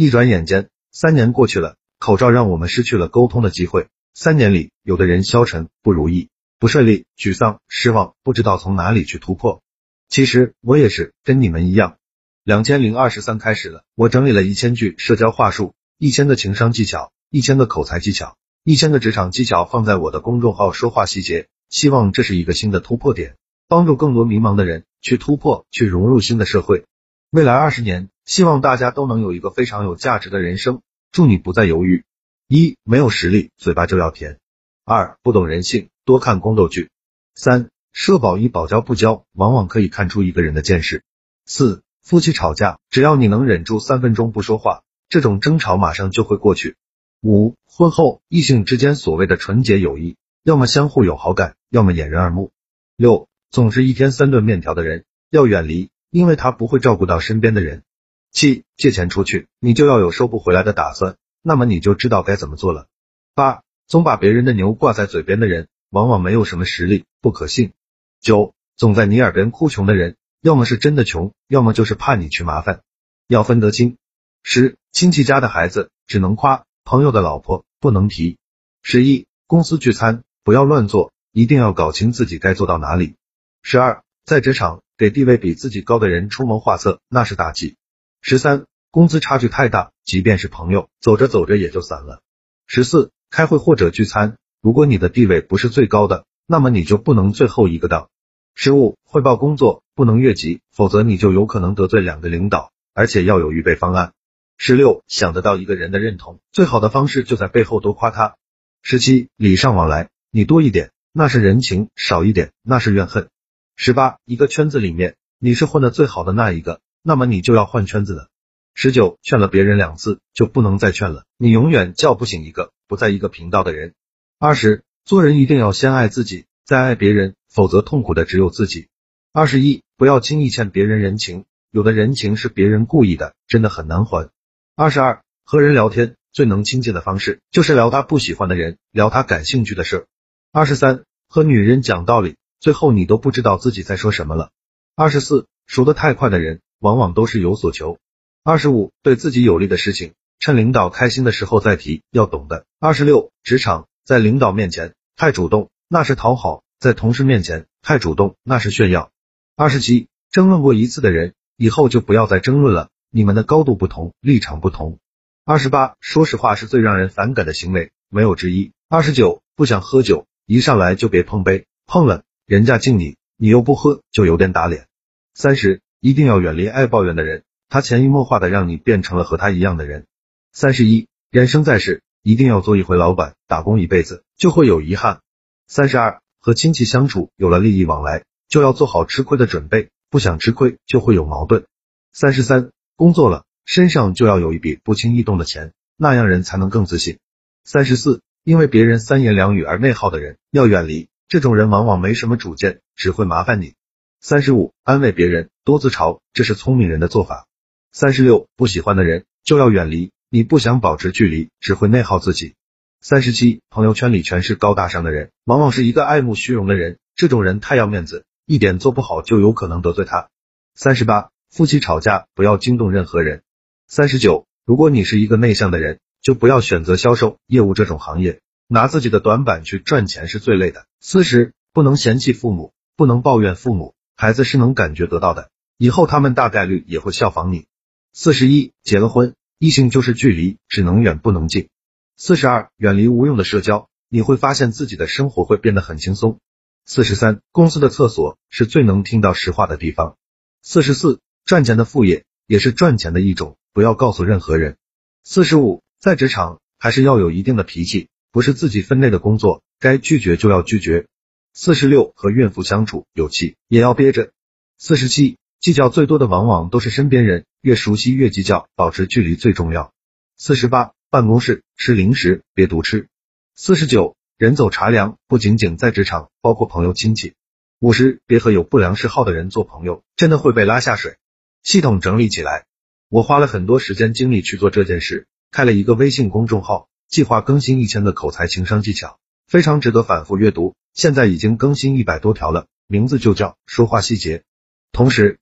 一转眼间，三年过去了，口罩让我们失去了沟通的机会。三年里，有的人消沉、不如意、不顺利、沮丧、失望，不知道从哪里去突破。其实我也是跟你们一样。两千零二十三开始了，我整理了一千句社交话术，一千个情商技巧，一千个口才技巧，一千个职场技巧，放在我的公众号说话细节，希望这是一个新的突破点，帮助更多迷茫的人去突破，去融入新的社会。未来二十年，希望大家都能有一个非常有价值的人生。祝你不再犹豫。一、没有实力，嘴巴就要甜；二、不懂人性，多看宫斗剧；三、社保医保交不交，往往可以看出一个人的见识；四、夫妻吵架，只要你能忍住三分钟不说话，这种争吵马上就会过去；五、婚后异性之间所谓的纯洁友谊，要么相互有好感，要么掩人耳目；六、总是一天三顿面条的人，要远离。因为他不会照顾到身边的人。七，借钱出去，你就要有收不回来的打算，那么你就知道该怎么做了。八，总把别人的牛挂在嘴边的人，往往没有什么实力，不可信。九，总在你耳边哭穷的人，要么是真的穷，要么就是怕你去麻烦，要分得清。十，亲戚家的孩子只能夸，朋友的老婆不能提。十一，公司聚餐不要乱做，一定要搞清自己该做到哪里。十二，在职场。给地位比自己高的人出谋划策，那是大忌。十三，工资差距太大，即便是朋友，走着走着也就散了。十四，开会或者聚餐，如果你的地位不是最高的，那么你就不能最后一个到。十五，汇报工作不能越级，否则你就有可能得罪两个领导，而且要有预备方案。十六，想得到一个人的认同，最好的方式就在背后多夸他。十七，礼尚往来，你多一点那是人情，少一点那是怨恨。十八，一个圈子里面，你是混的最好的那一个，那么你就要换圈子了。十九，劝了别人两次就不能再劝了，你永远叫不醒一个不在一个频道的人。二十，做人一定要先爱自己，再爱别人，否则痛苦的只有自己。二十一，不要轻易欠别人人情，有的人情是别人故意的，真的很难还。二十二，和人聊天最能亲近的方式就是聊他不喜欢的人，聊他感兴趣的事。二十三，和女人讲道理。最后你都不知道自己在说什么了。二十四，熟得太快的人，往往都是有所求。二十五，对自己有利的事情，趁领导开心的时候再提，要懂的。二十六，职场在领导面前太主动，那是讨好；在同事面前太主动，那是炫耀。二十七，争论过一次的人，以后就不要再争论了，你们的高度不同，立场不同。二十八，说实话是最让人反感的行为，没有之一。二十九，不想喝酒，一上来就别碰杯，碰了。人家敬你，你又不喝，就有点打脸。三十，一定要远离爱抱怨的人，他潜移默化的让你变成了和他一样的人。三十一，人生在世，一定要做一回老板，打工一辈子就会有遗憾。三十二，和亲戚相处有了利益往来，就要做好吃亏的准备，不想吃亏就会有矛盾。三十三，工作了，身上就要有一笔不轻易动的钱，那样人才能更自信。三十四，因为别人三言两语而内耗的人，要远离。这种人往往没什么主见，只会麻烦你。三十五，安慰别人，多自嘲，这是聪明人的做法。三十六，不喜欢的人就要远离，你不想保持距离，只会内耗自己。三十七，朋友圈里全是高大上的人，往往是一个爱慕虚荣的人，这种人太要面子，一点做不好就有可能得罪他。三十八，夫妻吵架不要惊动任何人。三十九，如果你是一个内向的人，就不要选择销售业务这种行业。拿自己的短板去赚钱是最累的。四十，不能嫌弃父母，不能抱怨父母，孩子是能感觉得到的，以后他们大概率也会效仿你。四十一，结了婚，异性就是距离，只能远不能近。四十二，远离无用的社交，你会发现自己的生活会变得很轻松。四十三，公司的厕所是最能听到实话的地方。四十四，赚钱的副业也是赚钱的一种，不要告诉任何人。四十五，在职场还是要有一定的脾气。不是自己分内的工作，该拒绝就要拒绝。四十六，和孕妇相处有气也要憋着。四十七，计较最多的往往都是身边人，越熟悉越计较，保持距离最重要。四十八，办公室吃零食别独吃。四十九，人走茶凉，不仅仅在职场，包括朋友亲戚。五十，别和有不良嗜好的人做朋友，真的会被拉下水。系统整理起来，我花了很多时间精力去做这件事，开了一个微信公众号。计划更新一千个口才情商技巧，非常值得反复阅读。现在已经更新一百多条了，名字就叫说话细节。同时